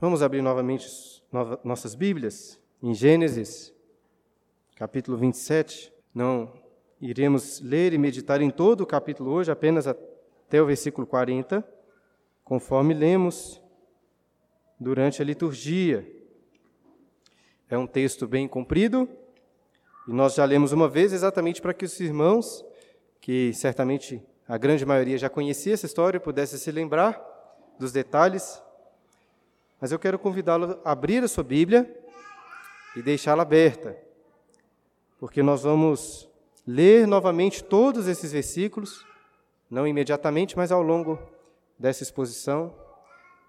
Vamos abrir novamente nossas Bíblias em Gênesis, capítulo 27. Não iremos ler e meditar em todo o capítulo hoje, apenas até o versículo 40, conforme lemos durante a liturgia. É um texto bem comprido, e nós já lemos uma vez exatamente para que os irmãos, que certamente a grande maioria já conhecia essa história, pudessem se lembrar dos detalhes. Mas eu quero convidá-lo a abrir a sua Bíblia e deixá-la aberta, porque nós vamos ler novamente todos esses versículos, não imediatamente, mas ao longo dessa exposição.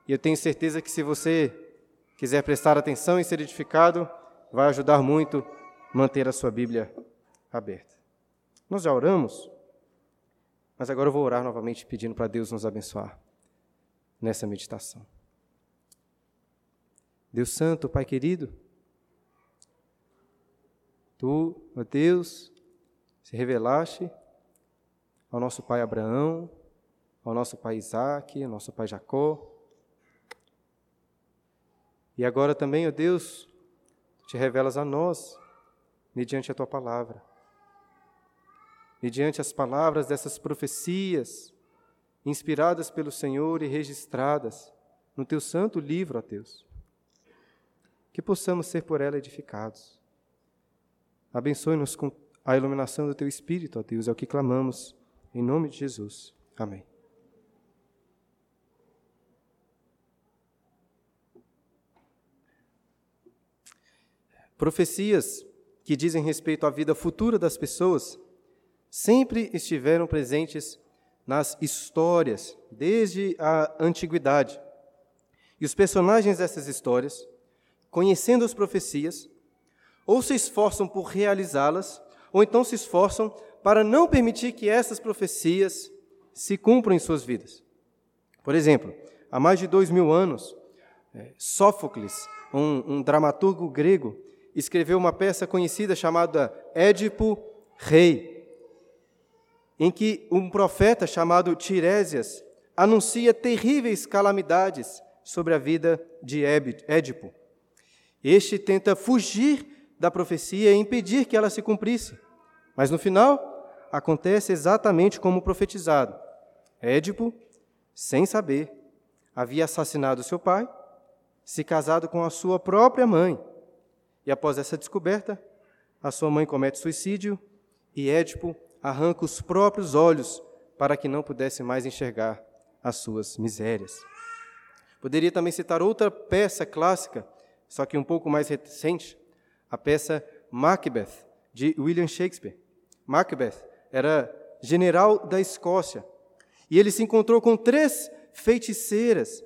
E eu tenho certeza que se você quiser prestar atenção e ser edificado, vai ajudar muito manter a sua Bíblia aberta. Nós já oramos, mas agora eu vou orar novamente pedindo para Deus nos abençoar nessa meditação. Deus Santo, Pai querido, Tu, ó Deus, se revelaste ao nosso pai Abraão, ao nosso pai Isaac, ao nosso pai Jacó. E agora também, ó Deus, te revelas a nós, mediante a tua palavra. Mediante as palavras dessas profecias, inspiradas pelo Senhor e registradas no teu santo livro, ó Deus. Que possamos ser por ela edificados. Abençoe-nos com a iluminação do teu Espírito, ó Deus, é o que clamamos, em nome de Jesus. Amém. Profecias que dizem respeito à vida futura das pessoas sempre estiveram presentes nas histórias, desde a antiguidade. E os personagens dessas histórias, conhecendo as profecias, ou se esforçam por realizá-las, ou então se esforçam para não permitir que essas profecias se cumpram em suas vidas. Por exemplo, há mais de dois mil anos, é, Sófocles, um, um dramaturgo grego, escreveu uma peça conhecida chamada Édipo Rei, em que um profeta chamado Tiresias anuncia terríveis calamidades sobre a vida de Édipo. Este tenta fugir da profecia e impedir que ela se cumprisse. Mas no final, acontece exatamente como profetizado. Édipo, sem saber, havia assassinado seu pai, se casado com a sua própria mãe. E após essa descoberta, a sua mãe comete suicídio e Édipo arranca os próprios olhos para que não pudesse mais enxergar as suas misérias. Poderia também citar outra peça clássica, só que um pouco mais recente, a peça Macbeth, de William Shakespeare. Macbeth era general da Escócia e ele se encontrou com três feiticeiras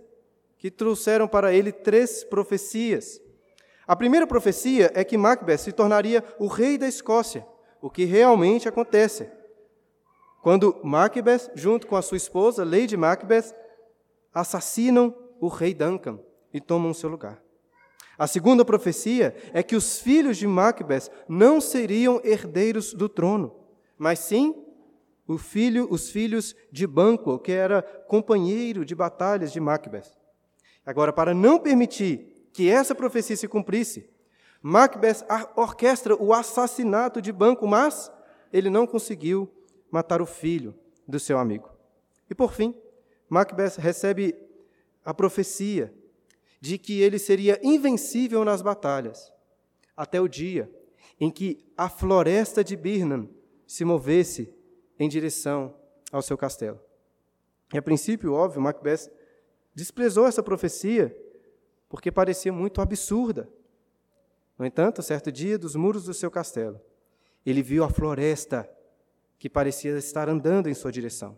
que trouxeram para ele três profecias. A primeira profecia é que Macbeth se tornaria o rei da Escócia, o que realmente acontece. Quando Macbeth, junto com a sua esposa, Lady Macbeth, assassinam o rei Duncan e tomam seu lugar. A segunda profecia é que os filhos de Macbeth não seriam herdeiros do trono, mas sim filho, os filhos de Banquo, que era companheiro de batalhas de Macbeth. Agora, para não permitir que essa profecia se cumprisse, Macbeth orquestra o assassinato de Banquo, mas ele não conseguiu matar o filho do seu amigo. E por fim, Macbeth recebe a profecia de que ele seria invencível nas batalhas, até o dia em que a floresta de Birnam se movesse em direção ao seu castelo. E a princípio, óbvio, Macbeth desprezou essa profecia porque parecia muito absurda. No entanto, certo dia, dos muros do seu castelo, ele viu a floresta que parecia estar andando em sua direção.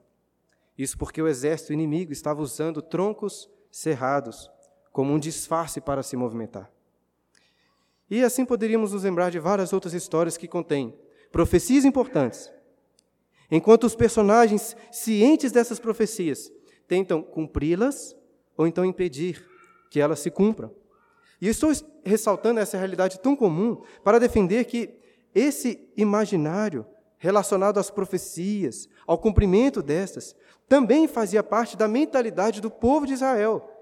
Isso porque o exército inimigo estava usando troncos cerrados como um disfarce para se movimentar. E assim poderíamos nos lembrar de várias outras histórias que contêm profecias importantes, enquanto os personagens, cientes dessas profecias, tentam cumpri-las ou então impedir que elas se cumpram. E estou ressaltando essa realidade tão comum para defender que esse imaginário relacionado às profecias, ao cumprimento destas, também fazia parte da mentalidade do povo de Israel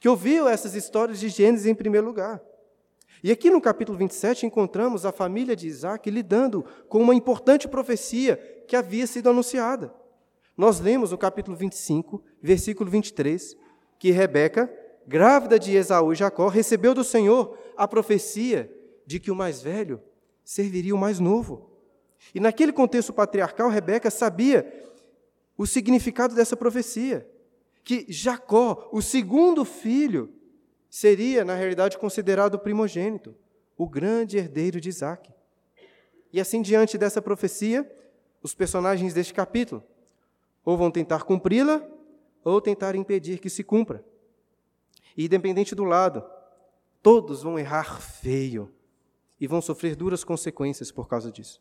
que ouviu essas histórias de Gênesis em primeiro lugar. E aqui no capítulo 27 encontramos a família de Isaac lidando com uma importante profecia que havia sido anunciada. Nós lemos no capítulo 25, versículo 23, que Rebeca, grávida de Esaú e Jacó, recebeu do Senhor a profecia de que o mais velho serviria o mais novo. E naquele contexto patriarcal, Rebeca sabia o significado dessa profecia, que Jacó, o segundo filho, seria, na realidade, considerado o primogênito, o grande herdeiro de Isaac. E assim, diante dessa profecia, os personagens deste capítulo ou vão tentar cumpri-la ou tentar impedir que se cumpra. E independente do lado, todos vão errar feio e vão sofrer duras consequências por causa disso.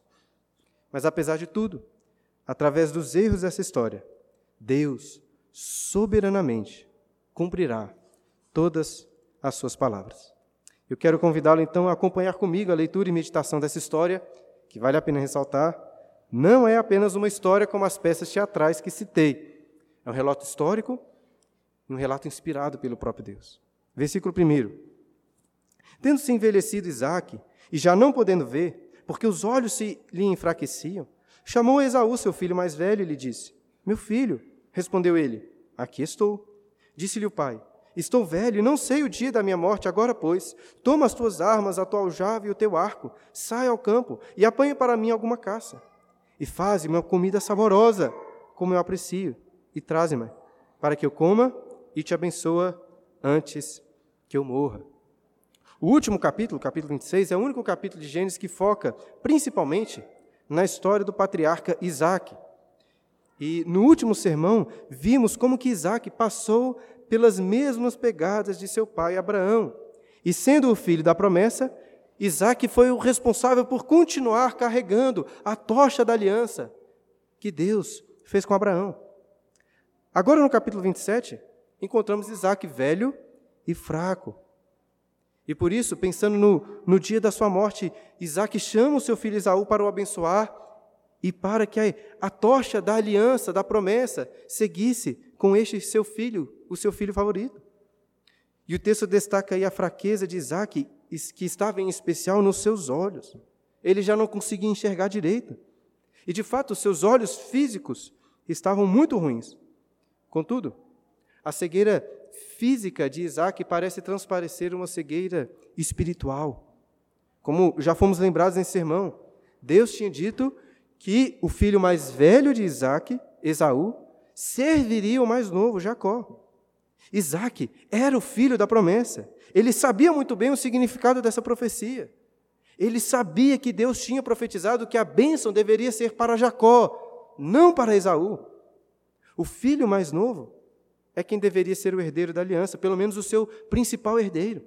Mas apesar de tudo, através dos erros dessa história, Deus soberanamente cumprirá todas as suas palavras. Eu quero convidá-lo então a acompanhar comigo a leitura e meditação dessa história, que vale a pena ressaltar, não é apenas uma história como as peças teatrais que citei. É um relato histórico e um relato inspirado pelo próprio Deus. Versículo 1. Tendo-se envelhecido Isaac, e já não podendo ver, porque os olhos se lhe enfraqueciam, chamou Esaú, seu filho mais velho, e lhe disse: Meu filho, respondeu ele, aqui estou. Disse-lhe o pai: Estou velho e não sei o dia da minha morte, agora, pois, toma as tuas armas, a tua aljava e o teu arco, sai ao campo e apanha para mim alguma caça. E faze uma comida saborosa, como eu aprecio, e traze-me, para que eu coma e te abençoa antes que eu morra. O último capítulo, capítulo 26, é o único capítulo de Gênesis que foca principalmente na história do patriarca Isaac. E no último sermão, vimos como que Isaac passou pelas mesmas pegadas de seu pai Abraão. E sendo o filho da promessa, Isaac foi o responsável por continuar carregando a tocha da aliança que Deus fez com Abraão. Agora, no capítulo 27, encontramos Isaac velho e fraco. E por isso, pensando no, no dia da sua morte, Isaac chama o seu filho Esaú para o abençoar e para que a, a tocha da aliança, da promessa, seguisse com este seu filho, o seu filho favorito. E o texto destaca aí a fraqueza de Isaac, que estava em especial nos seus olhos. Ele já não conseguia enxergar direito. E de fato, seus olhos físicos estavam muito ruins. Contudo, a cegueira física de Isaac parece transparecer uma cegueira espiritual. Como já fomos lembrados nesse sermão, Deus tinha dito que o filho mais velho de Isaac, Esaú, serviria o mais novo, Jacó. Isaac era o filho da promessa. Ele sabia muito bem o significado dessa profecia. Ele sabia que Deus tinha profetizado que a bênção deveria ser para Jacó, não para Esaú. O filho mais novo é quem deveria ser o herdeiro da aliança, pelo menos o seu principal herdeiro.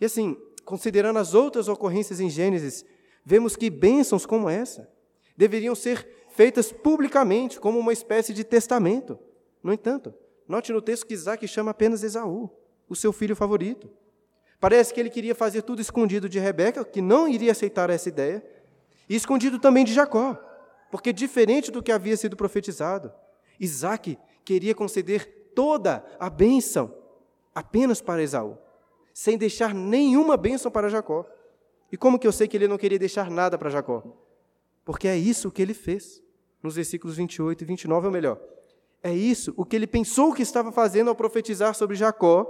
E assim, considerando as outras ocorrências em Gênesis, vemos que bênçãos como essa deveriam ser feitas publicamente, como uma espécie de testamento. No entanto, note no texto que Isaac chama apenas Esaú, o seu filho favorito. Parece que ele queria fazer tudo escondido de Rebeca, que não iria aceitar essa ideia, e escondido também de Jacó, porque diferente do que havia sido profetizado, Isaac queria conceder toda a bênção apenas para Esaú, sem deixar nenhuma bênção para Jacó. E como que eu sei que ele não queria deixar nada para Jacó? Porque é isso que ele fez nos versículos 28 e 29, ou melhor, é isso o que ele pensou que estava fazendo ao profetizar sobre Jacó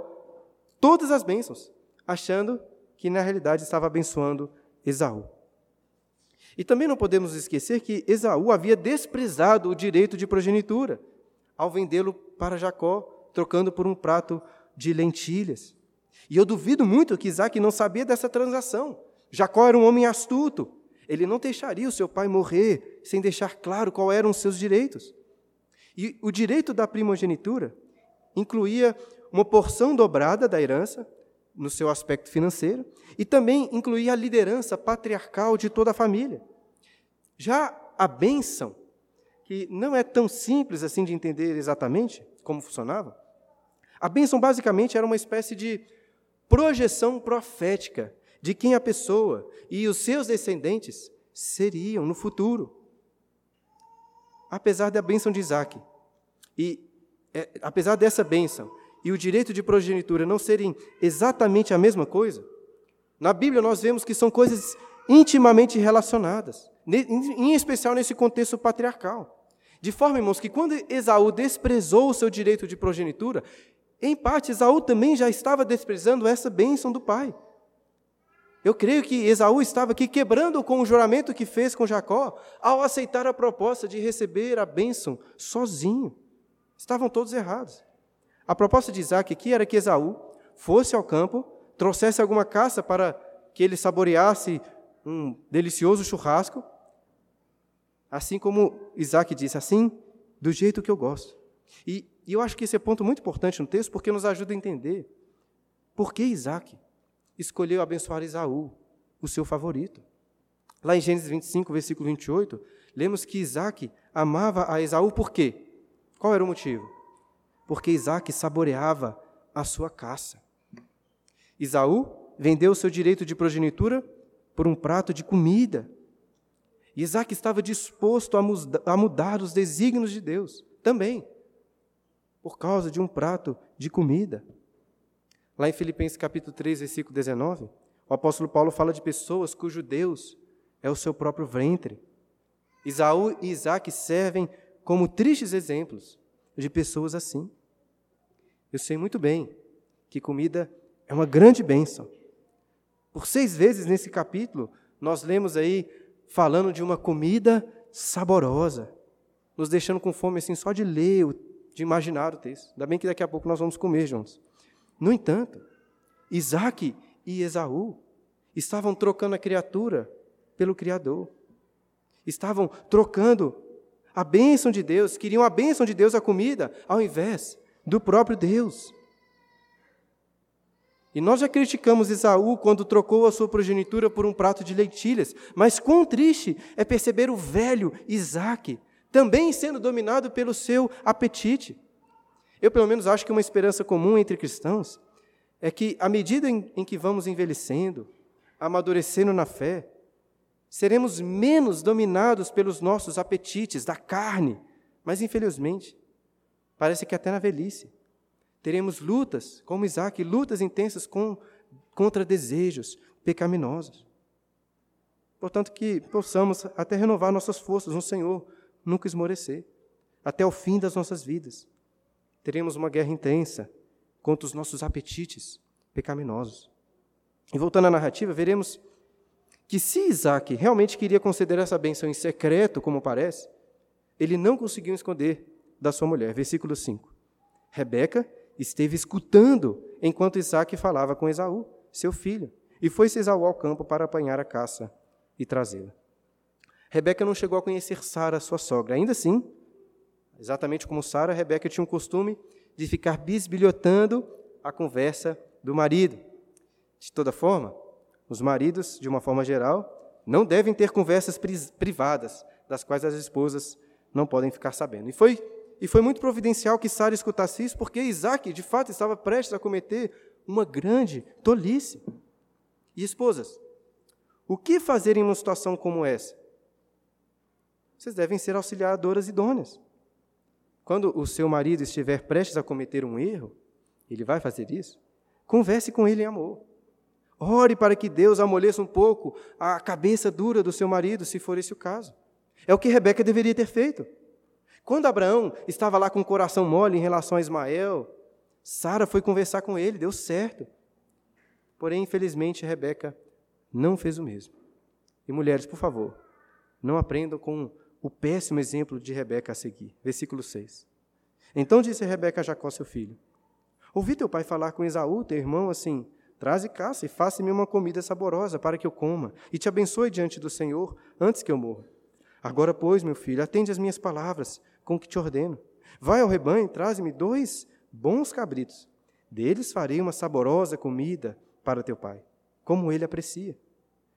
todas as bênçãos, achando que na realidade estava abençoando Esaú. E também não podemos esquecer que Esaú havia desprezado o direito de progenitura ao vendê-lo para Jacó, trocando por um prato de lentilhas. E eu duvido muito que Isaac não sabia dessa transação. Jacó era um homem astuto, ele não deixaria o seu pai morrer sem deixar claro quais eram os seus direitos. E o direito da primogenitura incluía uma porção dobrada da herança, no seu aspecto financeiro, e também incluía a liderança patriarcal de toda a família. Já a bênção, que não é tão simples assim de entender exatamente como funcionava, a bênção basicamente era uma espécie de projeção profética de quem a pessoa e os seus descendentes seriam no futuro. Apesar da bênção de Isaac, e é, apesar dessa bênção e o direito de progenitura não serem exatamente a mesma coisa? Na Bíblia nós vemos que são coisas intimamente relacionadas, em especial nesse contexto patriarcal. De forma, irmãos, que quando Esaú desprezou o seu direito de progenitura, em parte Esaú também já estava desprezando essa bênção do pai. Eu creio que Esaú estava aqui quebrando com o juramento que fez com Jacó ao aceitar a proposta de receber a bênção sozinho. Estavam todos errados. A proposta de Isaac aqui era que Esaú fosse ao campo, trouxesse alguma caça para que ele saboreasse um delicioso churrasco, assim como Isaac disse, assim, do jeito que eu gosto. E, e eu acho que esse é ponto muito importante no texto, porque nos ajuda a entender por que Isaac escolheu abençoar Esaú, o seu favorito. Lá em Gênesis 25, versículo 28, lemos que Isaac amava a Esaú por quê? Qual era o motivo? Porque Isaac saboreava a sua caça. Esaú vendeu seu direito de progenitura por um prato de comida. Isaac estava disposto a mudar os desígnios de Deus também, por causa de um prato de comida. Lá em Filipenses capítulo 3, versículo 19, o apóstolo Paulo fala de pessoas cujo Deus é o seu próprio ventre. Isaú e Isaac servem como tristes exemplos de pessoas assim. Eu sei muito bem que comida é uma grande bênção. Por seis vezes nesse capítulo, nós lemos aí falando de uma comida saborosa, nos deixando com fome assim só de ler, de imaginar o texto. Ainda bem que daqui a pouco nós vamos comer juntos. No entanto, Isaac e Esaú estavam trocando a criatura pelo Criador. Estavam trocando a bênção de Deus, queriam a bênção de Deus, a comida, ao invés do próprio Deus. E nós já criticamos Esaú quando trocou a sua progenitura por um prato de leitilhas, mas quão triste é perceber o velho Isaac também sendo dominado pelo seu apetite. Eu, pelo menos, acho que uma esperança comum entre cristãos é que, à medida em, que vamos envelhecendo, amadurecendo na fé, seremos menos dominados pelos nossos apetites da carne, mas, infelizmente, parece que até na velhice. Teremos lutas, como Isaac, lutas intensas com, contra desejos pecaminosos. Portanto, que possamos até renovar nossas forças no Senhor, nunca esmorecer, até o fim das nossas vidas teremos uma guerra intensa contra os nossos apetites pecaminosos. E voltando à narrativa, veremos que se Isaac realmente queria conceder essa benção em secreto, como parece, ele não conseguiu esconder da sua mulher. Versículo 5. Rebeca esteve escutando enquanto Isaac falava com Esaú, seu filho, e foi-se Esaú ao campo para apanhar a caça e trazê-la. Rebeca não chegou a conhecer Sara, sua sogra. Ainda assim, Exatamente como Sara, Rebeca tinha um costume de ficar bisbilhotando a conversa do marido. De toda forma, os maridos, de uma forma geral, não devem ter conversas privadas, das quais as esposas não podem ficar sabendo. E foi, e foi muito providencial que Sara escutasse isso, porque Isaac, de fato, estava prestes a cometer uma grande tolice. E esposas, o que fazer em uma situação como essa? Vocês devem ser auxiliadoras idôneas. Quando o seu marido estiver prestes a cometer um erro, ele vai fazer isso? Converse com ele em amor. Ore para que Deus amoleça um pouco a cabeça dura do seu marido, se for esse o caso. É o que Rebeca deveria ter feito. Quando Abraão estava lá com o coração mole em relação a Ismael, Sara foi conversar com ele, deu certo. Porém, infelizmente, Rebeca não fez o mesmo. E mulheres, por favor, não aprendam com o péssimo exemplo de Rebeca a seguir. Versículo 6. Então disse Rebeca a Jacó, seu filho: Ouvi teu pai falar com Esaú, teu irmão, assim: Traze caça e faça-me uma comida saborosa para que eu coma, e te abençoe diante do Senhor antes que eu morra. Agora, pois, meu filho, atende às minhas palavras, com que te ordeno. Vai ao rebanho e traze-me dois bons cabritos. Deles farei uma saborosa comida para teu pai, como ele aprecia.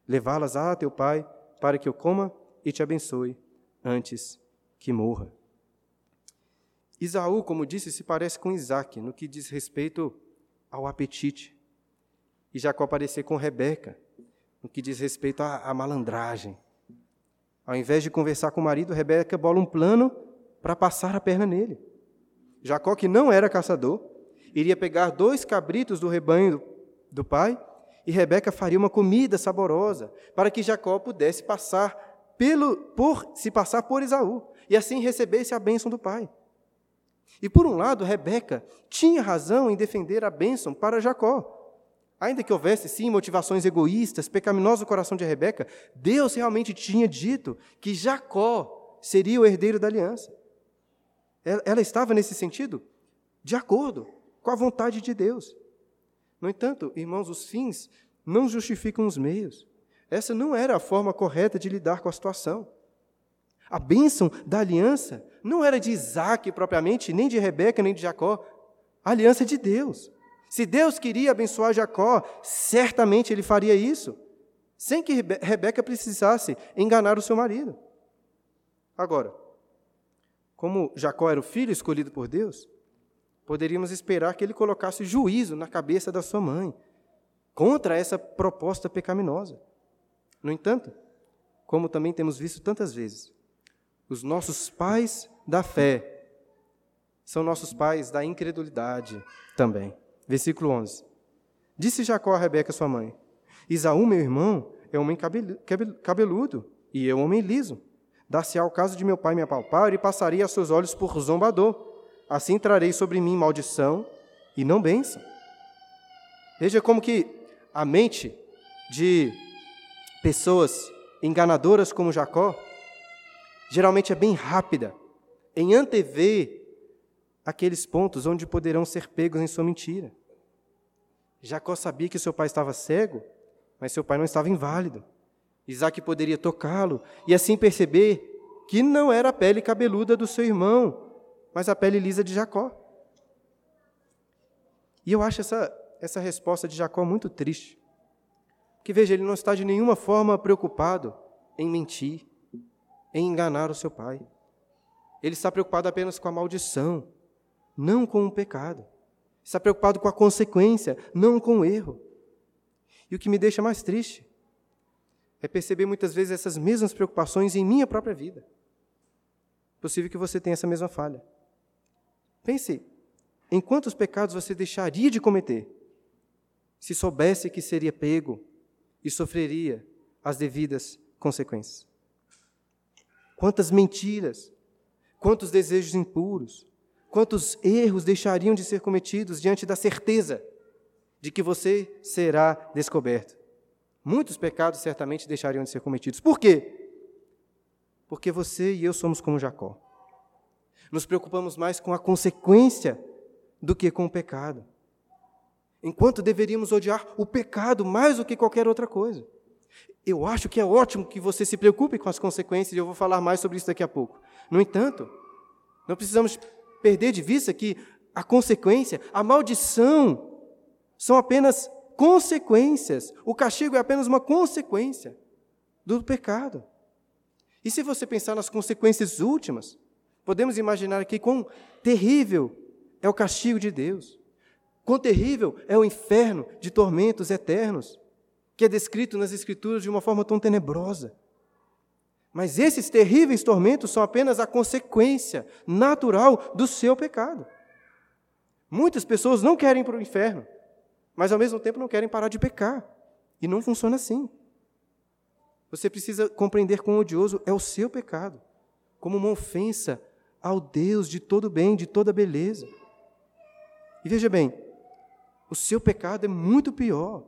Levá-las a teu pai, para que eu coma e te abençoe antes que morra. Isaú, como disse, se parece com Isaac no que diz respeito ao apetite. E Jacó parecer com Rebeca no que diz respeito à, à malandragem. Ao invés de conversar com o marido, Rebeca bola um plano para passar a perna nele. Jacó, que não era caçador, iria pegar dois cabritos do rebanho do pai e Rebeca faria uma comida saborosa para que Jacó pudesse passar pelo, por se passar por Esaú e assim recebesse a bênção do pai. E por um lado, Rebeca tinha razão em defender a bênção para Jacó. Ainda que houvesse, sim, motivações egoístas, pecaminoso coração de Rebeca, Deus realmente tinha dito que Jacó seria o herdeiro da aliança. Ela estava, nesse sentido, de acordo com a vontade de Deus. No entanto, irmãos, os fins não justificam os meios. Essa não era a forma correta de lidar com a situação. A bênção da aliança não era de Isaac propriamente, nem de Rebeca, nem de Jacó. A aliança é de Deus. Se Deus queria abençoar Jacó, certamente ele faria isso, sem que Rebeca precisasse enganar o seu marido. Agora, como Jacó era o filho escolhido por Deus, poderíamos esperar que ele colocasse juízo na cabeça da sua mãe contra essa proposta pecaminosa. No entanto, como também temos visto tantas vezes, os nossos pais da fé são nossos pais da incredulidade também. Versículo 11. Disse Jacó a Rebeca, sua mãe: Isaú, meu irmão, é homem cabeludo, e eu homem liso. Dar-se ao caso de meu pai me apalpar, e passaria a seus olhos por zombador. Assim trarei sobre mim maldição e não bênção. Veja como que a mente de pessoas enganadoras como Jacó geralmente é bem rápida em antever aqueles pontos onde poderão ser pegos em sua mentira. Jacó sabia que seu pai estava cego, mas seu pai não estava inválido. Isaac poderia tocá-lo e assim perceber que não era a pele cabeluda do seu irmão, mas a pele lisa de Jacó. E eu acho essa, essa resposta de Jacó muito triste. Que veja, ele não está de nenhuma forma preocupado em mentir, em enganar o seu pai. Ele está preocupado apenas com a maldição, não com o pecado. Está preocupado com a consequência, não com o erro. E o que me deixa mais triste é perceber muitas vezes essas mesmas preocupações em minha própria vida. Possível que você tenha essa mesma falha. Pense em quantos pecados você deixaria de cometer se soubesse que seria pego e sofreria as devidas consequências. Quantas mentiras, quantos desejos impuros, quantos erros deixariam de ser cometidos diante da certeza de que você será descoberto. Muitos pecados certamente deixariam de ser cometidos. Por quê? Porque você e eu somos como Jacó. Nos preocupamos mais com a consequência do que com o pecado. Enquanto deveríamos odiar o pecado mais do que qualquer outra coisa. Eu acho que é ótimo que você se preocupe com as consequências, e eu vou falar mais sobre isso daqui a pouco. No entanto, não precisamos perder de vista que a consequência, a maldição, são apenas consequências. O castigo é apenas uma consequência do pecado. E se você pensar nas consequências últimas, podemos imaginar aqui quão terrível é o castigo de Deus. Quão terrível é o inferno de tormentos eternos, que é descrito nas Escrituras de uma forma tão tenebrosa. Mas esses terríveis tormentos são apenas a consequência natural do seu pecado. Muitas pessoas não querem ir para o inferno, mas ao mesmo tempo não querem parar de pecar. E não funciona assim. Você precisa compreender quão odioso é o seu pecado, como uma ofensa ao Deus de todo bem, de toda beleza. E veja bem, o seu pecado é muito pior,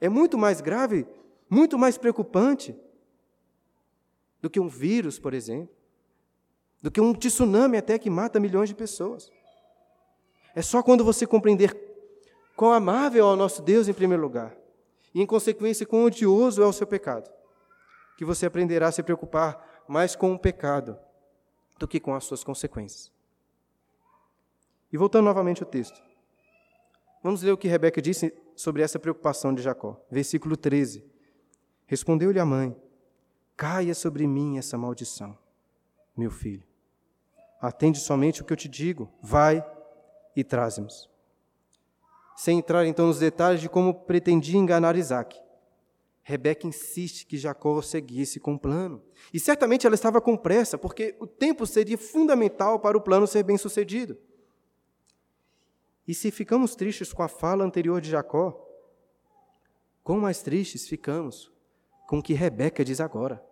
é muito mais grave, muito mais preocupante do que um vírus, por exemplo, do que um tsunami até que mata milhões de pessoas. É só quando você compreender quão amável é o nosso Deus em primeiro lugar, e em consequência quão odioso é o seu pecado, que você aprenderá a se preocupar mais com o pecado do que com as suas consequências. E voltando novamente ao texto. Vamos ler o que Rebeca disse sobre essa preocupação de Jacó. Versículo 13. Respondeu-lhe a mãe: Caia sobre mim essa maldição, meu filho. Atende somente o que eu te digo, vai e traze-nos. Sem entrar então nos detalhes de como pretendia enganar Isaac, Rebeca insiste que Jacó seguisse com o plano. E certamente ela estava com pressa, porque o tempo seria fundamental para o plano ser bem sucedido. E se ficamos tristes com a fala anterior de Jacó, quão mais tristes ficamos com o que Rebeca diz agora.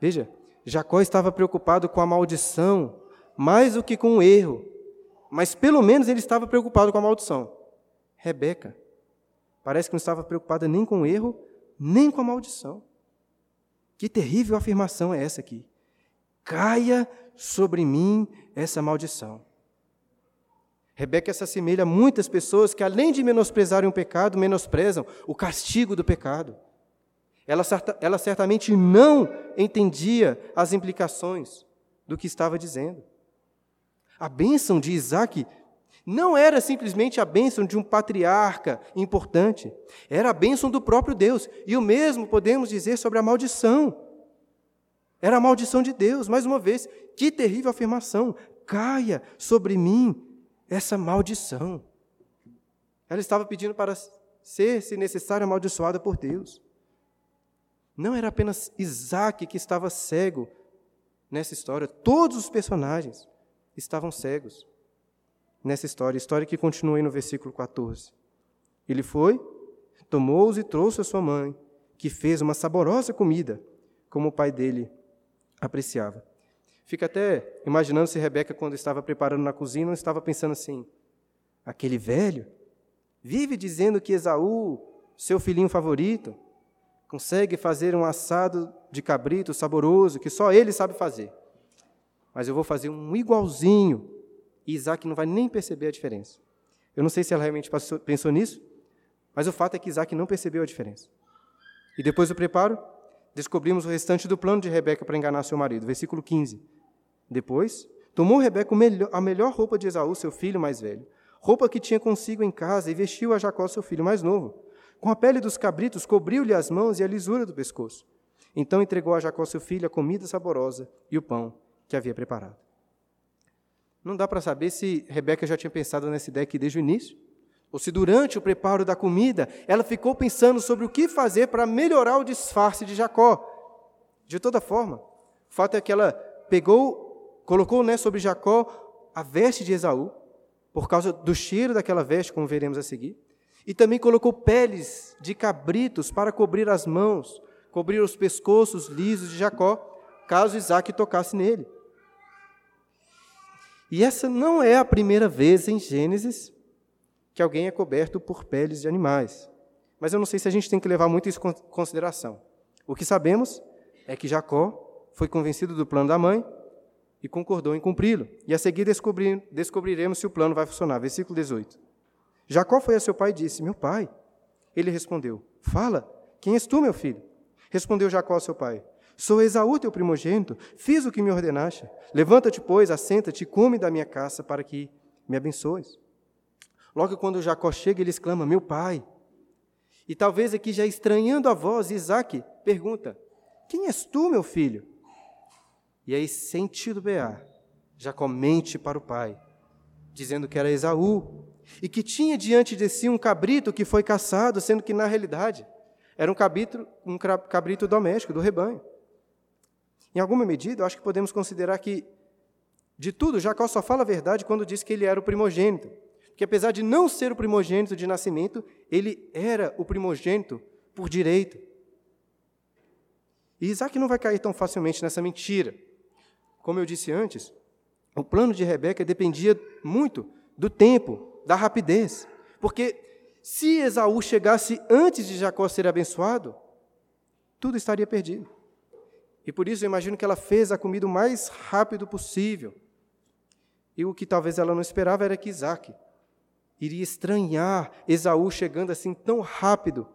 Veja, Jacó estava preocupado com a maldição mais do que com o erro, mas pelo menos ele estava preocupado com a maldição. Rebeca parece que não estava preocupada nem com o erro, nem com a maldição. Que terrível afirmação é essa aqui? Caia sobre mim essa maldição. Rebeca se assemelha a muitas pessoas que, além de menosprezarem o pecado, menosprezam o castigo do pecado. Ela, ela certamente não entendia as implicações do que estava dizendo. A bênção de Isaac não era simplesmente a bênção de um patriarca importante, era a bênção do próprio Deus. E o mesmo podemos dizer sobre a maldição. Era a maldição de Deus, mais uma vez, que terrível afirmação. Caia sobre mim essa maldição. Ela estava pedindo para ser, se necessário, amaldiçoada por Deus. Não era apenas Isaac que estava cego nessa história, todos os personagens estavam cegos nessa história, história que continua aí no versículo 14. Ele foi, tomou-os e trouxe a sua mãe, que fez uma saborosa comida, como o pai dele apreciava. Fica até imaginando se Rebeca, quando estava preparando na cozinha, não estava pensando assim: aquele velho vive dizendo que Esaú, seu filhinho favorito, consegue fazer um assado de cabrito saboroso que só ele sabe fazer. Mas eu vou fazer um igualzinho e Isaac não vai nem perceber a diferença. Eu não sei se ela realmente pensou nisso, mas o fato é que Isaac não percebeu a diferença. E depois do preparo, descobrimos o restante do plano de Rebeca para enganar seu marido. Versículo 15. Depois, tomou Rebeca a melhor roupa de Esaú, seu filho mais velho, roupa que tinha consigo em casa, e vestiu a Jacó, seu filho mais novo. Com a pele dos cabritos, cobriu-lhe as mãos e a lisura do pescoço. Então entregou a Jacó, seu filho, a comida saborosa e o pão que havia preparado. Não dá para saber se Rebeca já tinha pensado nessa ideia aqui desde o início, ou se durante o preparo da comida ela ficou pensando sobre o que fazer para melhorar o disfarce de Jacó. De toda forma, o fato é que ela pegou, colocou né, sobre Jacó a veste de Esaú, por causa do cheiro daquela veste, como veremos a seguir, e também colocou peles de cabritos para cobrir as mãos, cobrir os pescoços lisos de Jacó, caso Isaac tocasse nele. E essa não é a primeira vez em Gênesis que alguém é coberto por peles de animais. Mas eu não sei se a gente tem que levar muito isso em consideração. O que sabemos é que Jacó foi convencido do plano da mãe e concordou em cumpri-lo. E a seguir descobrir, descobriremos se o plano vai funcionar. Versículo 18. Jacó foi a seu pai e disse: Meu pai. Ele respondeu: Fala, quem és tu, meu filho? Respondeu Jacó ao seu pai: Sou Esaú, teu primogênito, fiz o que me ordenaste. Levanta-te, pois, assenta-te e come da minha caça para que me abençoes. Logo quando Jacó chega, ele exclama: Meu pai. E talvez aqui já estranhando a voz, Isaac pergunta: Quem és tu, meu filho? E aí, sem titubear, Jacó mente para o pai, dizendo que era Esaú, e que tinha diante de si um cabrito que foi caçado, sendo que, na realidade, era um cabrito, um cabrito doméstico do rebanho. Em alguma medida, eu acho que podemos considerar que, de tudo, Jacó só fala a verdade quando diz que ele era o primogênito. Porque, apesar de não ser o primogênito de nascimento, ele era o primogênito por direito. E Isaac não vai cair tão facilmente nessa mentira. Como eu disse antes, o plano de Rebeca dependia muito do tempo, da rapidez. Porque se Esaú chegasse antes de Jacó ser abençoado, tudo estaria perdido. E por isso eu imagino que ela fez a comida o mais rápido possível. E o que talvez ela não esperava era que Isaac iria estranhar Esaú chegando assim tão rápido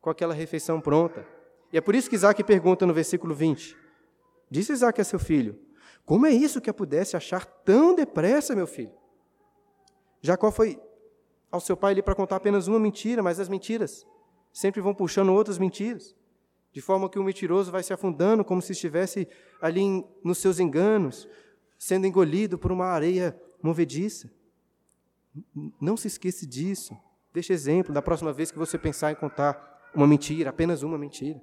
com aquela refeição pronta. E é por isso que Isaac pergunta no versículo 20: Disse Isaac a seu filho: Como é isso que a pudesse achar tão depressa, meu filho? Jacó foi ao seu pai ali para contar apenas uma mentira, mas as mentiras sempre vão puxando outras mentiras de forma que o mentiroso vai se afundando como se estivesse ali em, nos seus enganos, sendo engolido por uma areia movediça. Não se esqueça disso. Deixe exemplo da próxima vez que você pensar em contar uma mentira, apenas uma mentira.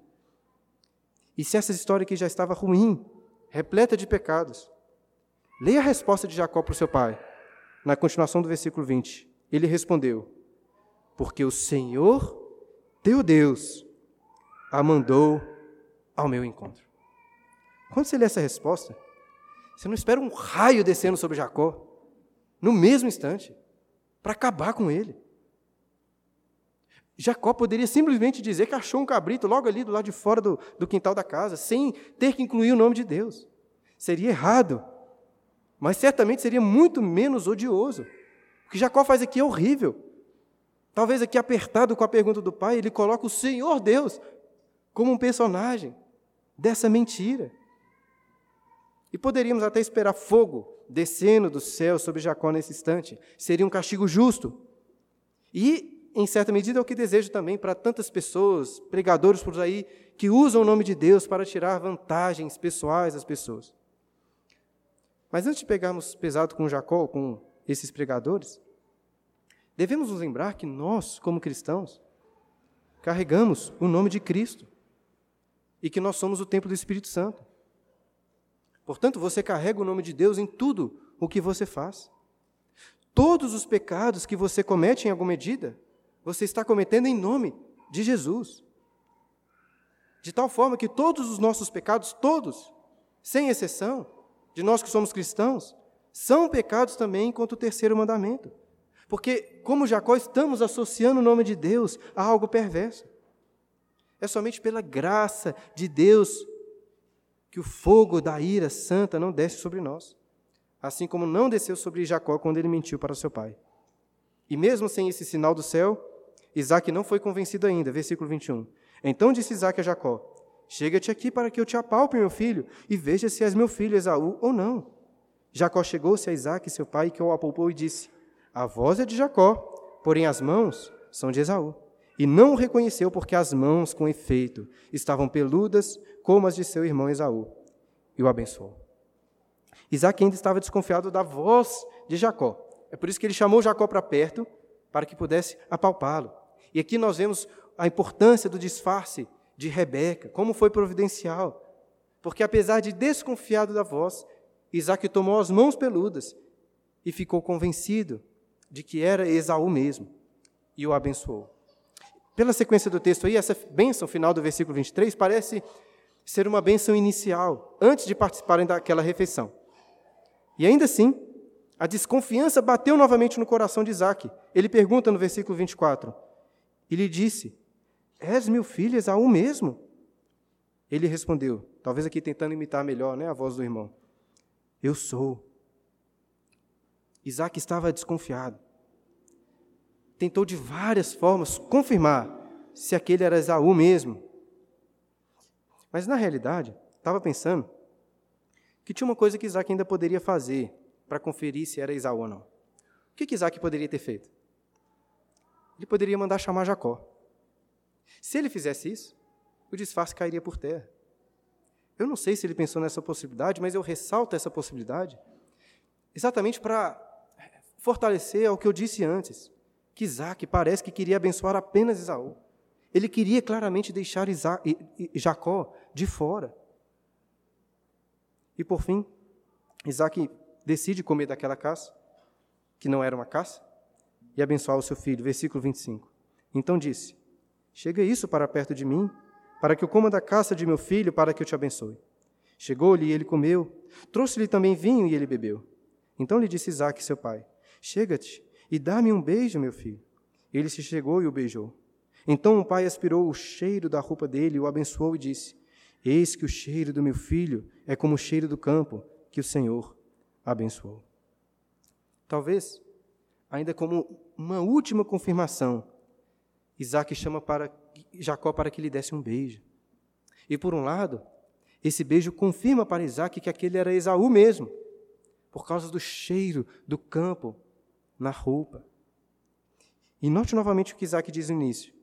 E se essa história aqui já estava ruim, repleta de pecados, leia a resposta de Jacó para o seu pai. na continuação do versículo 20, ele respondeu: Porque o Senhor, teu Deus, a mandou ao meu encontro. Quando você lê essa resposta, você não espera um raio descendo sobre Jacó, no mesmo instante, para acabar com ele. Jacó poderia simplesmente dizer que achou um cabrito logo ali do lado de fora do, do quintal da casa, sem ter que incluir o nome de Deus. Seria errado, mas certamente seria muito menos odioso. O que Jacó faz aqui é horrível. Talvez aqui apertado com a pergunta do pai, ele coloca o Senhor Deus como um personagem dessa mentira. E poderíamos até esperar fogo descendo do céu sobre Jacó nesse instante. Seria um castigo justo. E em certa medida, é o que desejo também para tantas pessoas, pregadores por aí, que usam o nome de Deus para tirar vantagens pessoais às pessoas. Mas antes de pegarmos pesado com Jacó, com esses pregadores, devemos nos lembrar que nós, como cristãos, carregamos o nome de Cristo e que nós somos o templo do Espírito Santo. Portanto, você carrega o nome de Deus em tudo o que você faz. Todos os pecados que você comete em alguma medida você está cometendo em nome de Jesus. De tal forma que todos os nossos pecados, todos, sem exceção, de nós que somos cristãos, são pecados também quanto o terceiro mandamento. Porque, como Jacó, estamos associando o nome de Deus a algo perverso. É somente pela graça de Deus que o fogo da ira santa não desce sobre nós, assim como não desceu sobre Jacó quando ele mentiu para seu pai. E mesmo sem esse sinal do céu, Isaac não foi convencido ainda. Versículo 21. Então disse Isaac a Jacó: Chega-te aqui para que eu te apalpe, meu filho, e veja se és meu filho Esaú ou não. Jacó chegou-se a Isaac, seu pai, que o apalpou e disse: A voz é de Jacó, porém as mãos são de Esaú. E não o reconheceu, porque as mãos, com efeito, estavam peludas como as de seu irmão Esaú. E o abençoou. Isaac ainda estava desconfiado da voz de Jacó. É por isso que ele chamou Jacó para perto, para que pudesse apalpá-lo. E aqui nós vemos a importância do disfarce de Rebeca, como foi providencial. Porque apesar de desconfiado da voz, Isaac tomou as mãos peludas e ficou convencido de que era Esaú mesmo e o abençoou. Pela sequência do texto aí, essa bênção final do versículo 23 parece ser uma bênção inicial, antes de participarem daquela refeição. E ainda assim, a desconfiança bateu novamente no coração de Isaac. Ele pergunta no versículo 24: e lhe disse: És meu filho Esaú mesmo? Ele respondeu, talvez aqui tentando imitar melhor né, a voz do irmão: Eu sou. Isaac estava desconfiado. Tentou de várias formas confirmar se aquele era Esaú mesmo. Mas na realidade, estava pensando que tinha uma coisa que Isaac ainda poderia fazer para conferir se era Esaú ou não. O que, que Isaac poderia ter feito? Ele poderia mandar chamar Jacó. Se ele fizesse isso, o disfarce cairia por terra. Eu não sei se ele pensou nessa possibilidade, mas eu ressalto essa possibilidade exatamente para fortalecer o que eu disse antes, que Isaac parece que queria abençoar apenas Isaú. Ele queria claramente deixar Jacó de fora. E por fim, Isaac decide comer daquela caça, que não era uma caça, e abençoar o seu filho. Versículo 25. Então disse: Chega isso para perto de mim, para que eu coma da caça de meu filho, para que eu te abençoe. Chegou-lhe e ele comeu. Trouxe-lhe também vinho e ele bebeu. Então lhe disse Isaac, seu pai: Chega-te e dá-me um beijo, meu filho. Ele se chegou e o beijou. Então o pai aspirou o cheiro da roupa dele, o abençoou e disse: Eis que o cheiro do meu filho é como o cheiro do campo que o Senhor abençoou. Talvez, ainda como uma última confirmação, Isaac chama para Jacó para que lhe desse um beijo. E por um lado, esse beijo confirma para Isaac que aquele era Esaú mesmo, por causa do cheiro do campo na roupa. E note novamente o que Isaac diz no início: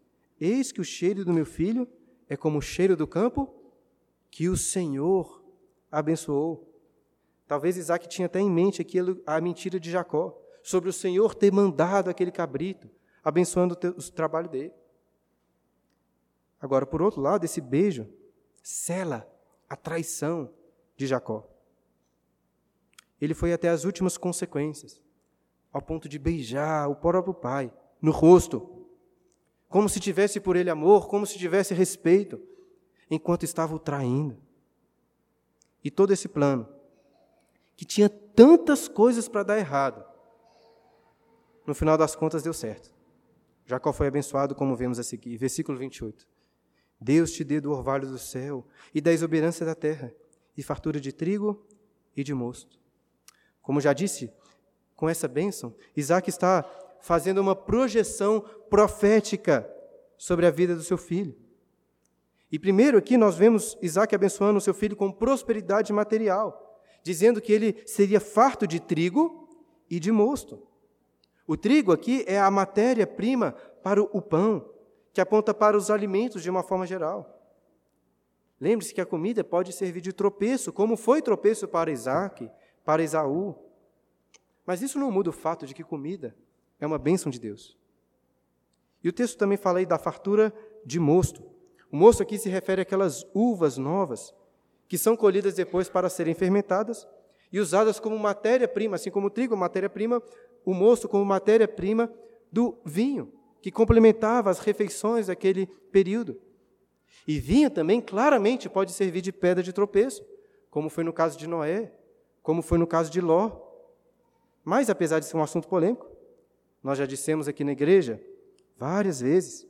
Eis que o cheiro do meu filho é como o cheiro do campo que o Senhor abençoou. Talvez Isaac tinha até em mente aquilo, a mentira de Jacó sobre o Senhor ter mandado aquele cabrito, abençoando o, trabalho dele. Agora, por outro lado, esse beijo cela a traição de Jacó. Ele foi até as últimas consequências ao ponto de beijar o próprio pai no rosto, como se tivesse por ele amor, como se tivesse respeito, enquanto estava o traindo. E todo esse plano, que tinha tantas coisas para dar errado, no final das contas deu certo. Jacó foi abençoado, como vemos a seguir. Versículo 28. Deus te dê do orvalho do céu e da exuberância da terra, e fartura de trigo e de mosto. Como já disse, com essa bênção, Isaac está fazendo uma projeção profética sobre a vida do seu filho. E primeiro aqui nós vemos Isaac abençoando o seu filho com prosperidade material, dizendo que ele seria farto de trigo e de mosto. O trigo aqui é a matéria-prima para o pão, que aponta para os alimentos de uma forma geral. Lembre-se que a comida pode servir de tropeço, como foi tropeço para Isaac, para Esaú. Mas isso não muda o fato de que comida é uma bênção de Deus. E o texto também fala aí da fartura de mosto. O mosto aqui se refere àquelas uvas novas que são colhidas depois para serem fermentadas e usadas como matéria-prima, assim como o trigo, matéria-prima, o mosto como matéria-prima do vinho, que complementava as refeições daquele período. E vinho também claramente pode servir de pedra de tropeço, como foi no caso de Noé, como foi no caso de Ló. Mas, apesar de ser um assunto polêmico, nós já dissemos aqui na igreja várias vezes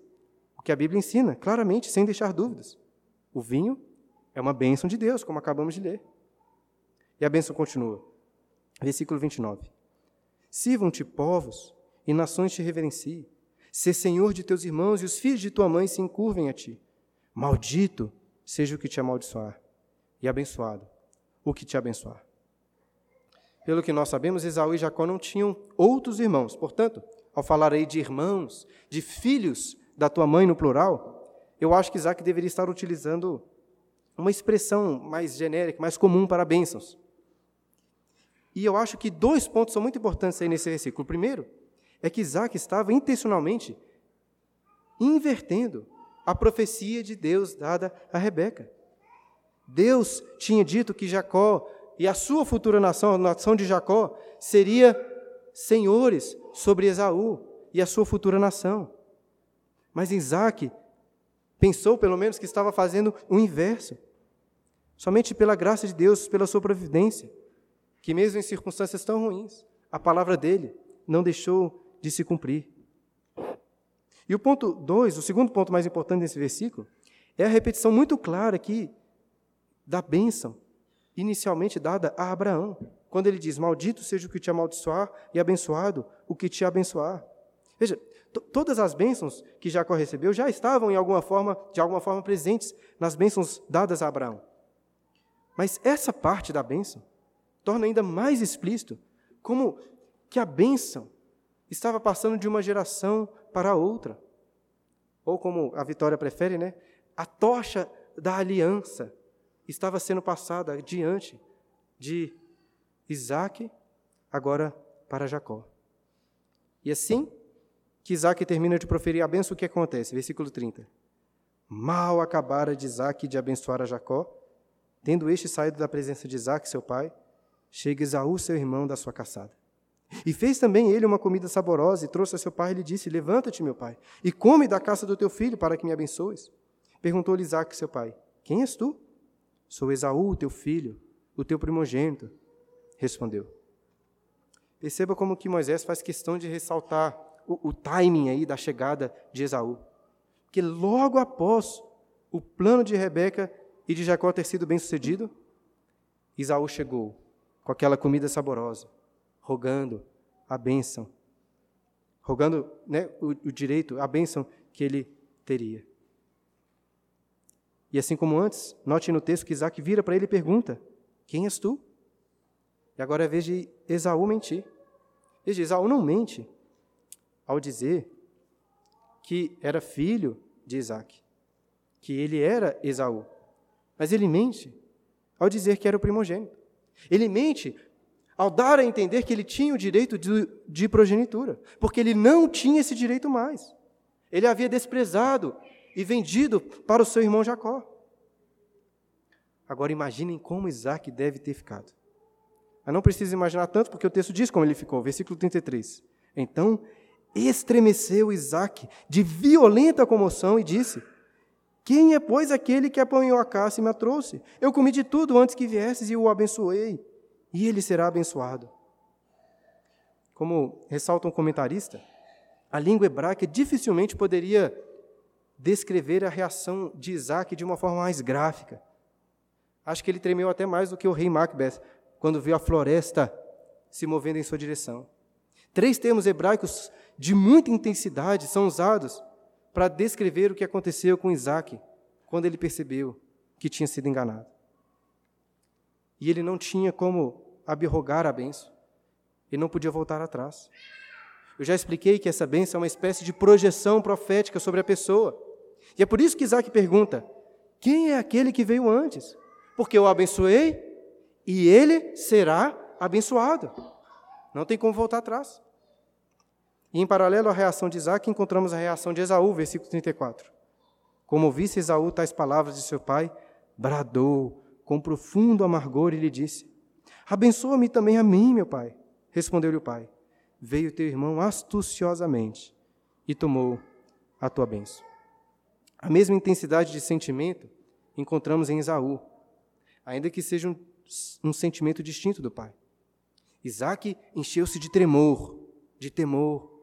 o que a Bíblia ensina, claramente, sem deixar dúvidas. O vinho é uma bênção de Deus, como acabamos de ler. E a bênção continua. Versículo 29. Sirvam-te povos e nações te reverenciem. Ser senhor de teus irmãos e os filhos de tua mãe se encurvem a ti. Maldito seja o que te amaldiçoar, e abençoado o que te abençoar. Pelo que nós sabemos, Esaú e Jacó não tinham outros irmãos. Portanto, ao falar aí de irmãos, de filhos da tua mãe no plural, eu acho que Isaac deveria estar utilizando uma expressão mais genérica, mais comum para bênçãos. E eu acho que dois pontos são muito importantes aí nesse versículo. O primeiro é que Isaac estava intencionalmente invertendo a profecia de Deus dada a Rebeca. Deus tinha dito que Jacó e a sua futura nação, a nação de Jacó, seria senhores sobre Esaú e a sua futura nação. Mas Isaac pensou, pelo menos, que estava fazendo o inverso. Somente pela graça de Deus, pela sua providência que, mesmo em circunstâncias tão ruins, a palavra dele não deixou de se cumprir. E o ponto 2, o segundo ponto mais importante desse versículo, é a repetição muito clara aqui da bênção inicialmente dada a Abraão, quando ele diz: Maldito seja o que te amaldiçoar e abençoado o que te abençoar. Veja, todas as bênçãos que Jacó recebeu já estavam em alguma forma, de alguma forma presentes nas bênçãos dadas a Abraão. Mas essa parte da bênção torna ainda mais explícito como que a bênção estava passando de uma geração para outra. Ou como a Vitória prefere, né? A tocha da aliança estava sendo passada diante de Isaac, agora para Jacó. E assim que Isaac termina de proferir a bênção, o que acontece? Versículo 30. Mal acabara de Isaac de abençoar a Jacó, tendo este saído da presença de Isaac, seu pai, chega Esaú, seu irmão, da sua caçada. E fez também ele uma comida saborosa e trouxe a seu pai e lhe disse: Levanta-te, meu pai, e come da caça do teu filho, para que me abençoes. Perguntou-lhe Isaac, seu pai: Quem és tu? Sou Esaú, teu filho, o teu primogênito. Respondeu. Perceba como que Moisés faz questão de ressaltar o, o timing aí da chegada de Esaú. Porque logo após o plano de Rebeca e de Jacó ter sido bem sucedido, Esaú chegou com aquela comida saborosa, rogando a bênção, rogando né, o, o direito, a bênção que ele teria. E assim como antes, note no texto que Isaac vira para ele e pergunta: Quem és tu? E agora é vez de Esaú mentir. Veja, Esaú não mente ao dizer que era filho de Isaac, que ele era Esaú. Mas ele mente ao dizer que era o primogênito. Ele mente ao dar a entender que ele tinha o direito de, de progenitura, porque ele não tinha esse direito mais. Ele havia desprezado e vendido para o seu irmão Jacó. Agora imaginem como Isaac deve ter ficado. Mas não precisa imaginar tanto, porque o texto diz como ele ficou, versículo 33. Então estremeceu Isaac de violenta comoção e disse: Quem é, pois, aquele que apanhou a caça e me a trouxe? Eu comi de tudo antes que viesses e o abençoei, e ele será abençoado. Como ressalta um comentarista, a língua hebraica dificilmente poderia descrever a reação de Isaac de uma forma mais gráfica. Acho que ele tremeu até mais do que o rei Macbeth, quando viu a floresta se movendo em sua direção. Três termos hebraicos de muita intensidade são usados para descrever o que aconteceu com Isaac quando ele percebeu que tinha sido enganado. E ele não tinha como abrogar a benção. Ele não podia voltar atrás. Eu já expliquei que essa bênção é uma espécie de projeção profética sobre a pessoa. E é por isso que Isaac pergunta: quem é aquele que veio antes? Porque eu abençoei e ele será abençoado. Não tem como voltar atrás. E em paralelo à reação de Isaac, encontramos a reação de Esaú, versículo 34. Como ouvisse Esaú tais palavras de seu pai, bradou com profundo amargor e lhe disse: Abençoa-me também a mim, meu pai. Respondeu-lhe o pai: Veio teu irmão astuciosamente e tomou a tua bênção. A mesma intensidade de sentimento encontramos em Esaú, ainda que seja um, um sentimento distinto do pai. Isaac encheu-se de tremor, de temor,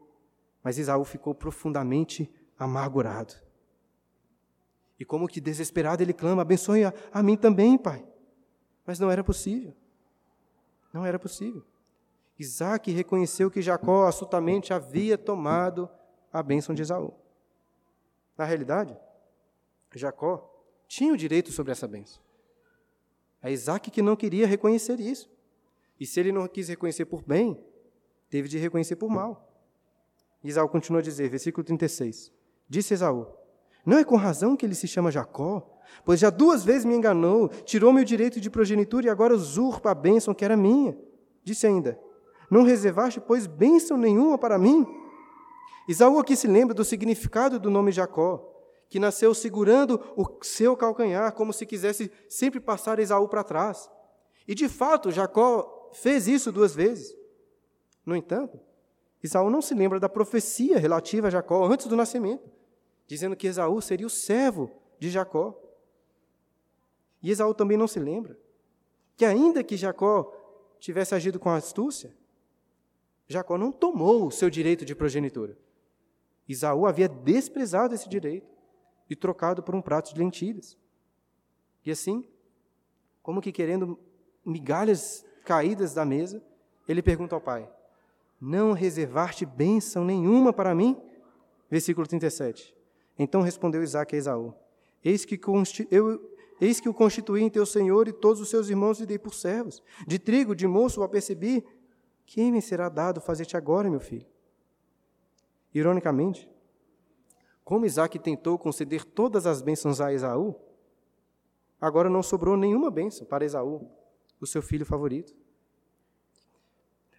mas Esaú ficou profundamente amargurado. E como que desesperado ele clama: abençoe a, a mim também, pai. Mas não era possível. Não era possível. Isaac reconheceu que Jacó astutamente havia tomado a bênção de Esaú. Na realidade, Jacó tinha o direito sobre essa bênção. É Isaac que não queria reconhecer isso. E se ele não quis reconhecer por bem, teve de reconhecer por mal. Isaú continua a dizer, versículo 36. Disse Esaú: Não é com razão que ele se chama Jacó? Pois já duas vezes me enganou, tirou-me o direito de progenitura e agora usurpa a bênção que era minha. Disse ainda: Não reservaste, pois, bênção nenhuma para mim? Isaú aqui se lembra do significado do nome Jacó, que nasceu segurando o seu calcanhar, como se quisesse sempre passar Esaú para trás. E de fato, Jacó fez isso duas vezes. No entanto, Esaú não se lembra da profecia relativa a Jacó antes do nascimento, dizendo que Esaú seria o servo de Jacó. E Esaú também não se lembra que, ainda que Jacó tivesse agido com astúcia, Jacó não tomou o seu direito de progenitura. Esaú havia desprezado esse direito e trocado por um prato de lentilhas. E assim, como que querendo migalhas caídas da mesa, ele pergunta ao pai: Não reservaste bênção nenhuma para mim? Versículo 37. Então respondeu Isaac a Esaú: Eis que, eu, eis que o constituí em teu senhor e todos os seus irmãos lhe dei por servos. De trigo, de moço, o apercebi. Quem me será dado fazer-te agora, meu filho? Ironicamente, como Isaac tentou conceder todas as bênçãos a Esaú, agora não sobrou nenhuma bênção para Esaú, o seu filho favorito.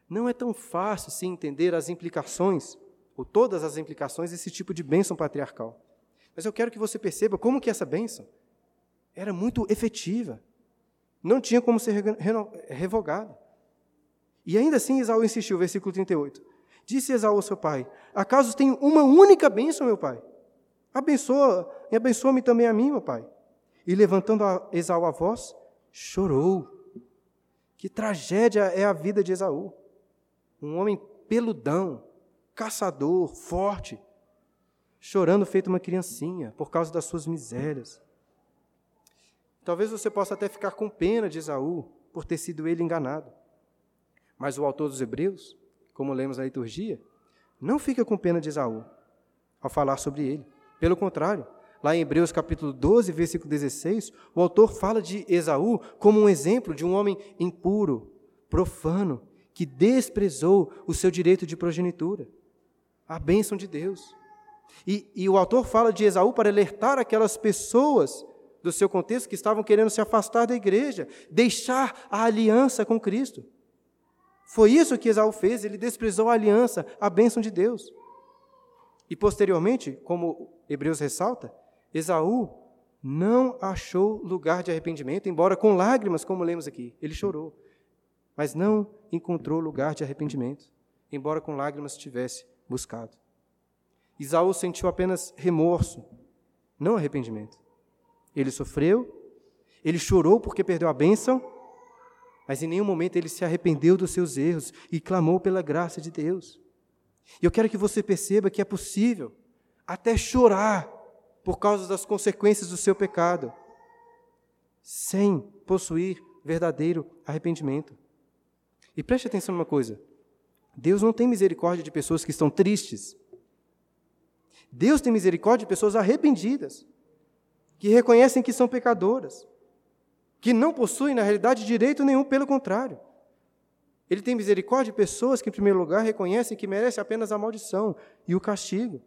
Não é tão fácil se entender as implicações, ou todas as implicações desse tipo de bênção patriarcal. Mas eu quero que você perceba como que essa bênção era muito efetiva. Não tinha como ser revogada. E ainda assim Esaú insistiu, versículo 38. Disse Esaú ao seu pai: Acaso tenho uma única bênção, meu pai? Abençoa, e abençoa-me também a mim, meu pai. E levantando a Esaú a voz, chorou. Que tragédia é a vida de Esaú. Um homem peludão, caçador, forte, chorando feito uma criancinha por causa das suas misérias. Talvez você possa até ficar com pena de Esaú por ter sido ele enganado. Mas o autor dos Hebreus, como lemos na liturgia, não fica com pena de Esaú ao falar sobre ele. Pelo contrário, lá em Hebreus capítulo 12, versículo 16, o autor fala de Esaú como um exemplo de um homem impuro, profano, que desprezou o seu direito de progenitura, a bênção de Deus. E, e o autor fala de Esaú para alertar aquelas pessoas do seu contexto que estavam querendo se afastar da igreja, deixar a aliança com Cristo. Foi isso que Esaú fez, ele desprezou a aliança, a bênção de Deus. E posteriormente, como Hebreus ressalta, Esaú não achou lugar de arrependimento, embora com lágrimas, como lemos aqui, ele chorou. Mas não encontrou lugar de arrependimento, embora com lágrimas tivesse buscado. Isaú sentiu apenas remorso, não arrependimento. Ele sofreu, ele chorou porque perdeu a bênção, mas em nenhum momento ele se arrependeu dos seus erros e clamou pela graça de Deus. E eu quero que você perceba que é possível até chorar por causa das consequências do seu pecado, sem possuir verdadeiro arrependimento. E preste atenção numa coisa: Deus não tem misericórdia de pessoas que estão tristes. Deus tem misericórdia de pessoas arrependidas, que reconhecem que são pecadoras, que não possuem, na realidade, direito nenhum, pelo contrário. Ele tem misericórdia de pessoas que, em primeiro lugar, reconhecem que merecem apenas a maldição e o castigo.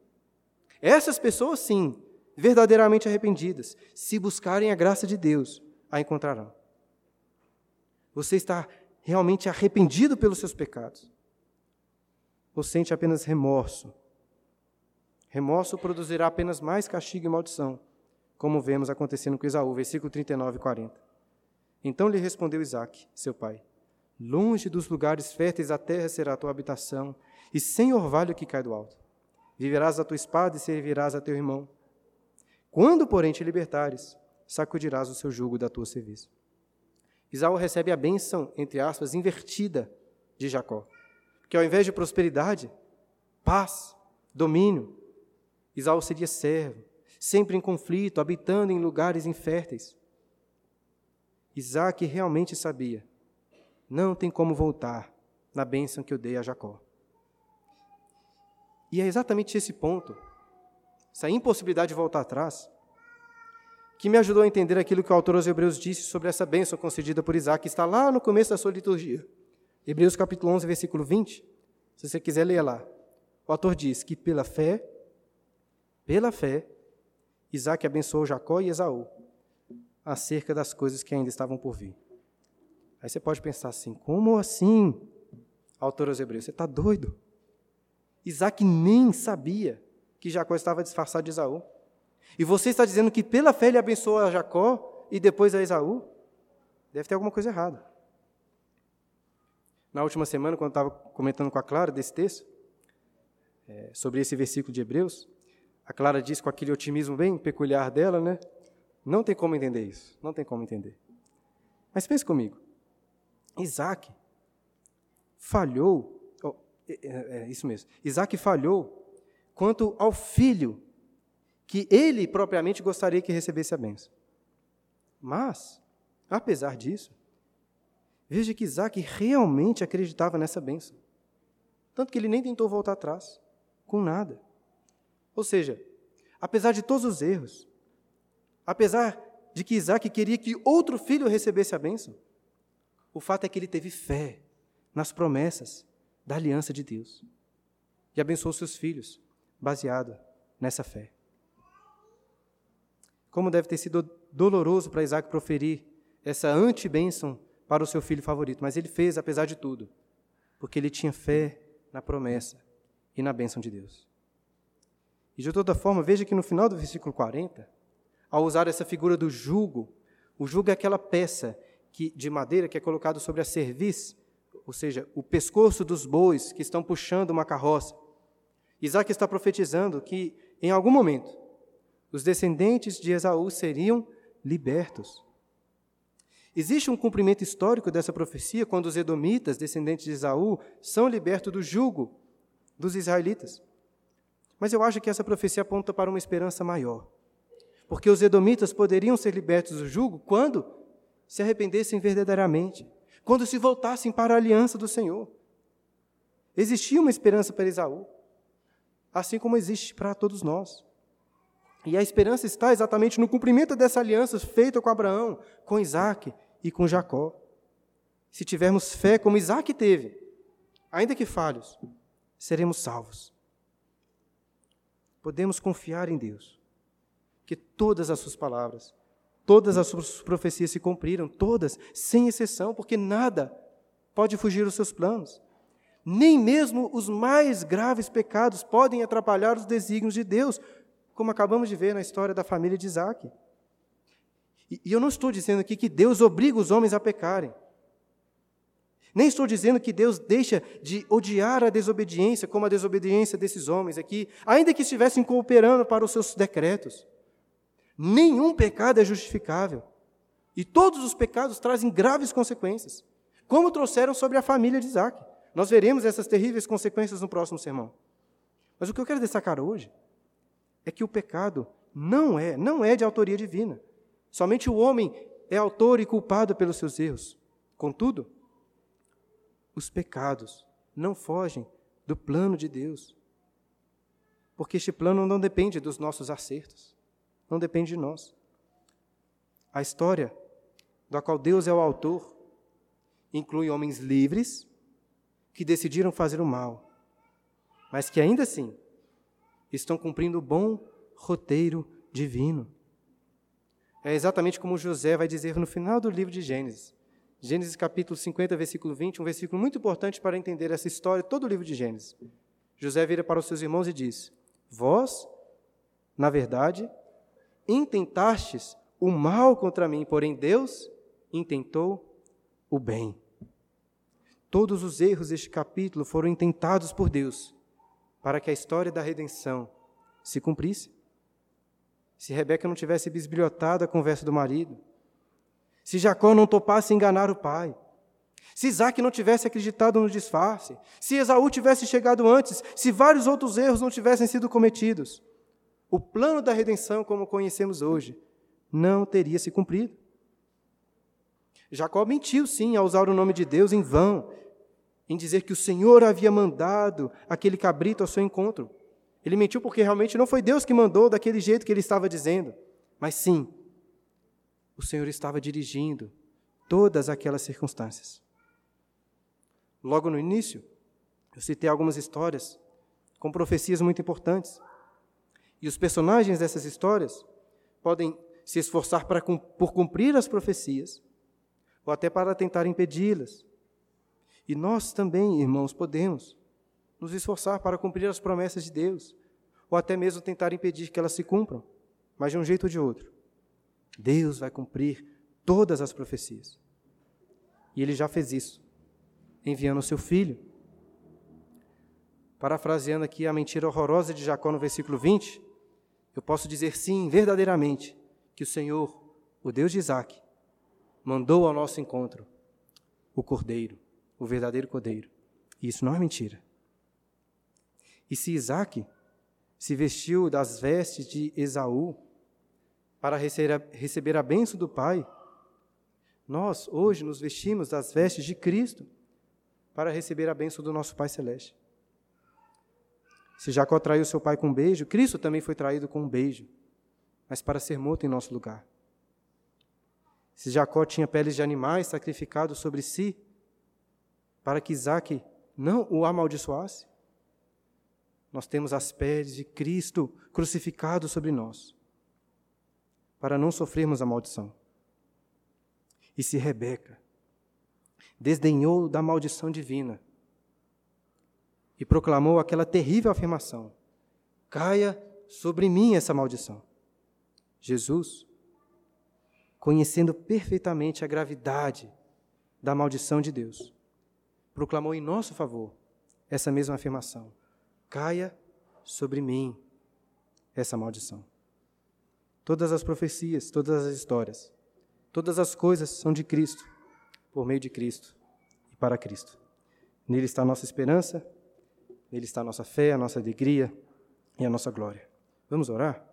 Essas pessoas, sim, verdadeiramente arrependidas, se buscarem a graça de Deus, a encontrarão. Você está realmente arrependido pelos seus pecados? Ou sente apenas remorso? Remorso produzirá apenas mais castigo e maldição, como vemos acontecendo com Esaú, versículo 39 e 40. Então lhe respondeu Isaac, seu pai: Longe dos lugares férteis a terra será a tua habitação, e sem orvalho que cai do alto. Viverás a tua espada e servirás a teu irmão. Quando, porém, te libertares, sacudirás o seu jugo da tua serviço. Isaú recebe a bênção, entre aspas, invertida de Jacó. Que ao invés de prosperidade, paz, domínio, Isaú seria servo, sempre em conflito, habitando em lugares inférteis. Isaac realmente sabia não tem como voltar na bênção que eu dei a Jacó. E é exatamente esse ponto, essa impossibilidade de voltar atrás, que me ajudou a entender aquilo que o autor aos Hebreus disse sobre essa bênção concedida por Isaac, que está lá no começo da sua liturgia. Hebreus capítulo 11, versículo 20. Se você quiser ler lá. O autor diz que pela fé, pela fé, Isaac abençoou Jacó e Esaú acerca das coisas que ainda estavam por vir. Aí você pode pensar assim: como assim, autor aos Hebreus? Você está doido? Isaac nem sabia que Jacó estava disfarçado de Esaú. E você está dizendo que pela fé ele abençoou a Jacó e depois a Esaú? Deve ter alguma coisa errada. Na última semana, quando eu estava comentando com a Clara desse texto, é, sobre esse versículo de Hebreus, a Clara disse com aquele otimismo bem peculiar dela, né? Não tem como entender isso, não tem como entender. Mas pense comigo. Isaac falhou, oh, é, é, é isso mesmo, Isaac falhou quanto ao filho que ele propriamente gostaria que recebesse a bênção. Mas, apesar disso, veja que Isaac realmente acreditava nessa bênção. Tanto que ele nem tentou voltar atrás, com nada. Ou seja, apesar de todos os erros, apesar de que Isaac queria que outro filho recebesse a bênção, o fato é que ele teve fé nas promessas da aliança de Deus e abençoou seus filhos, baseado nessa fé. Como deve ter sido doloroso para Isaac proferir essa anti-bênção para o seu filho favorito, mas ele fez apesar de tudo, porque ele tinha fé na promessa e na bênção de Deus. E de toda forma, veja que no final do versículo 40, ao usar essa figura do jugo, o jugo é aquela peça que, de madeira que é colocado sobre a cerviz, ou seja, o pescoço dos bois que estão puxando uma carroça. Isaac está profetizando que, em algum momento, os descendentes de Esaú seriam libertos. Existe um cumprimento histórico dessa profecia quando os edomitas, descendentes de Esaú, são libertos do jugo dos israelitas. Mas eu acho que essa profecia aponta para uma esperança maior. Porque os edomitas poderiam ser libertos do jugo quando se arrependessem verdadeiramente, quando se voltassem para a aliança do Senhor. Existia uma esperança para Esaú, assim como existe para todos nós. E a esperança está exatamente no cumprimento dessa aliança feita com Abraão, com Isaac e com Jacó. Se tivermos fé como Isaac teve, ainda que falhos, seremos salvos. Podemos confiar em Deus, que todas as suas palavras Todas as suas profecias se cumpriram, todas, sem exceção, porque nada pode fugir dos seus planos. Nem mesmo os mais graves pecados podem atrapalhar os desígnios de Deus, como acabamos de ver na história da família de Isaac. E eu não estou dizendo aqui que Deus obriga os homens a pecarem. Nem estou dizendo que Deus deixa de odiar a desobediência, como a desobediência desses homens aqui, ainda que estivessem cooperando para os seus decretos. Nenhum pecado é justificável. E todos os pecados trazem graves consequências, como trouxeram sobre a família de Isaac. Nós veremos essas terríveis consequências no próximo sermão. Mas o que eu quero destacar hoje é que o pecado não é, não é de autoria divina. Somente o homem é autor e culpado pelos seus erros. Contudo, os pecados não fogem do plano de Deus. Porque este plano não depende dos nossos acertos, não depende de nós. A história da qual Deus é o autor inclui homens livres que decidiram fazer o mal, mas que ainda assim estão cumprindo o bom roteiro divino. É exatamente como José vai dizer no final do livro de Gênesis. Gênesis capítulo 50, versículo 20, um versículo muito importante para entender essa história, todo o livro de Gênesis. José vira para os seus irmãos e diz: Vós, na verdade, intentastes o mal contra mim, porém Deus intentou o bem. Todos os erros deste capítulo foram intentados por Deus para que a história da redenção se cumprisse. Se Rebeca não tivesse bisbilhotado a conversa do marido, se Jacó não topasse enganar o pai, se Isaac não tivesse acreditado no disfarce, se Esaú tivesse chegado antes, se vários outros erros não tivessem sido cometidos, o plano da redenção, como conhecemos hoje, não teria se cumprido. Jacó mentiu, sim, ao usar o nome de Deus em vão, em dizer que o Senhor havia mandado aquele cabrito ao seu encontro. Ele mentiu porque realmente não foi Deus que mandou daquele jeito que ele estava dizendo, mas sim, o Senhor estava dirigindo todas aquelas circunstâncias. Logo no início, eu citei algumas histórias com profecias muito importantes. E os personagens dessas histórias podem se esforçar para, por cumprir as profecias, ou até para tentar impedi-las. E nós também, irmãos, podemos nos esforçar para cumprir as promessas de Deus, ou até mesmo tentar impedir que elas se cumpram, mas de um jeito ou de outro. Deus vai cumprir todas as profecias. E ele já fez isso, enviando o seu filho. Parafraseando aqui a mentira horrorosa de Jacó no versículo 20, eu posso dizer sim, verdadeiramente, que o Senhor, o Deus de Isaac, mandou ao nosso encontro o Cordeiro, o verdadeiro Cordeiro. E isso não é mentira. E se Isaac se vestiu das vestes de Esaú para receber a bênção do Pai, nós hoje nos vestimos das vestes de Cristo para receber a bênção do nosso Pai Celeste. Se Jacó traiu seu pai com um beijo, Cristo também foi traído com um beijo, mas para ser morto em nosso lugar. Se Jacó tinha peles de animais sacrificados sobre si, para que Isaac não o amaldiçoasse, nós temos as peles de Cristo crucificado sobre nós, para não sofrermos a maldição. E se Rebeca desdenhou da maldição divina, e proclamou aquela terrível afirmação: Caia sobre mim essa maldição. Jesus, conhecendo perfeitamente a gravidade da maldição de Deus, proclamou em nosso favor essa mesma afirmação: Caia sobre mim essa maldição. Todas as profecias, todas as histórias, todas as coisas são de Cristo, por meio de Cristo e para Cristo. Nele está a nossa esperança Nele está a nossa fé, a nossa alegria e a nossa glória. Vamos orar?